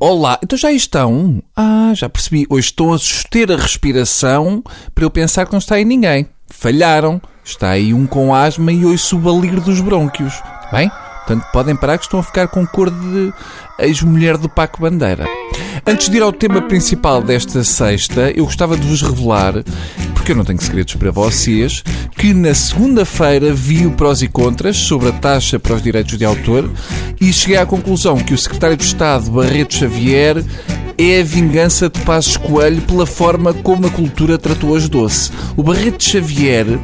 Olá, então já estão? Ah, já percebi. Hoje estão a suster a respiração para eu pensar que não está aí ninguém. Falharam. Está aí um com asma e ouço o balir dos brônquios. Bem, portanto podem parar que estão a ficar com cor de ex-mulher do Paco Bandeira. Antes de ir ao tema principal desta sexta, eu gostava de vos revelar, porque eu não tenho segredos para vocês, que na segunda-feira vi o prós e contras sobre a taxa para os direitos de autor e cheguei à conclusão que o secretário de Estado, Barreto Xavier, é a vingança de Passos Coelho pela forma como a cultura tratou as doce. O Barreto Xavier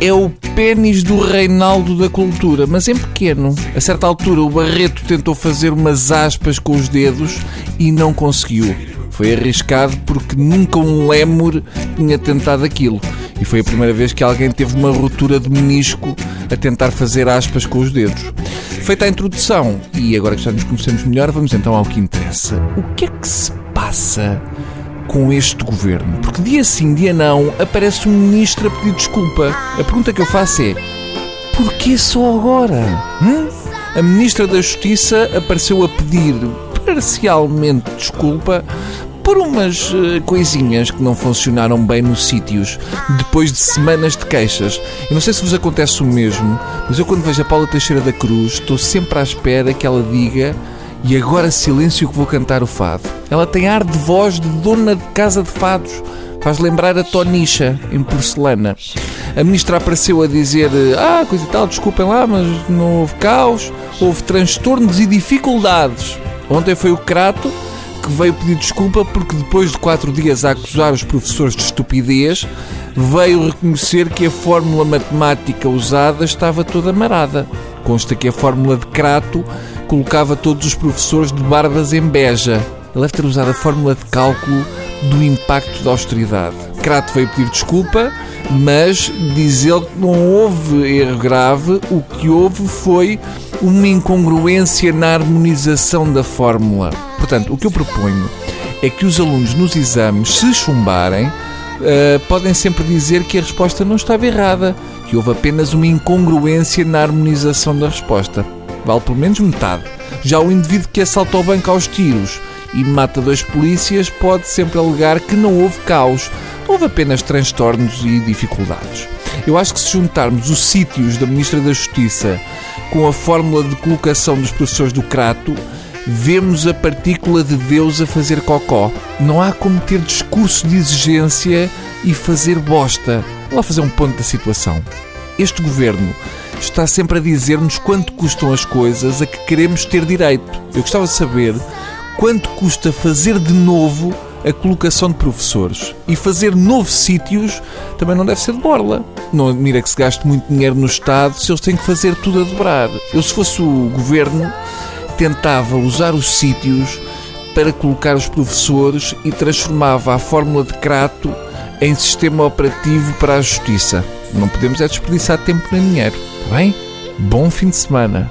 é o pênis do Reinaldo da cultura, mas em pequeno. A certa altura, o Barreto tentou fazer umas aspas com os dedos e não conseguiu. Foi arriscado porque nunca um lémur tinha tentado aquilo. E foi a primeira vez que alguém teve uma ruptura de menisco a tentar fazer aspas com os dedos. Feita a introdução, e agora que já nos conhecemos melhor, vamos então ao que interessa. O que é que se passa com este governo? Porque dia sim, dia não, aparece um ministro a pedir desculpa. A pergunta que eu faço é: porquê só agora? Hum? A ministra da Justiça apareceu a pedir parcialmente desculpa por umas uh, coisinhas que não funcionaram bem nos sítios, depois de semanas de queixas. Eu não sei se vos acontece o mesmo, mas eu quando vejo a Paula Teixeira da Cruz, estou sempre à espera que ela diga e agora silêncio que vou cantar o fado. Ela tem ar de voz de dona de casa de fados. Faz lembrar a Tonicha, em porcelana. A ministra apareceu a dizer: Ah, coisa e tal, desculpem lá, mas não houve caos, houve transtornos e dificuldades. Ontem foi o Crato que veio pedir desculpa porque depois de quatro dias a acusar os professores de estupidez, veio reconhecer que a fórmula matemática usada estava toda marada. Consta que a fórmula de Crato colocava todos os professores de barbas em beja. Ele deve ter usado a fórmula de cálculo do impacto da austeridade. Crato veio pedir desculpa, mas diz ele que não houve erro grave, o que houve foi uma incongruência na harmonização da fórmula. Portanto, o que eu proponho é que os alunos nos exames, se chumbarem, uh, podem sempre dizer que a resposta não estava errada, que houve apenas uma incongruência na harmonização da resposta. Vale pelo menos metade. Já o indivíduo que assalta o banco aos tiros e mata dois polícias pode sempre alegar que não houve caos, houve apenas transtornos e dificuldades. Eu acho que se juntarmos os sítios da Ministra da Justiça com a fórmula de colocação dos professores do Crato, vemos a partícula de Deus a fazer cocó. Não há como ter discurso de exigência e fazer bosta. Vou lá fazer um ponto da situação. Este governo está sempre a dizer-nos quanto custam as coisas a que queremos ter direito. Eu gostava de saber quanto custa fazer de novo a colocação de professores. E fazer novos sítios também não deve ser de borla. Não admira que se gaste muito dinheiro no Estado se eles têm que fazer tudo a dobrar. Eu, se fosse o governo, tentava usar os sítios para colocar os professores e transformava a fórmula de Crato em sistema operativo para a justiça. Não podemos é desperdiçar tempo nem dinheiro, está bem? Bom fim de semana.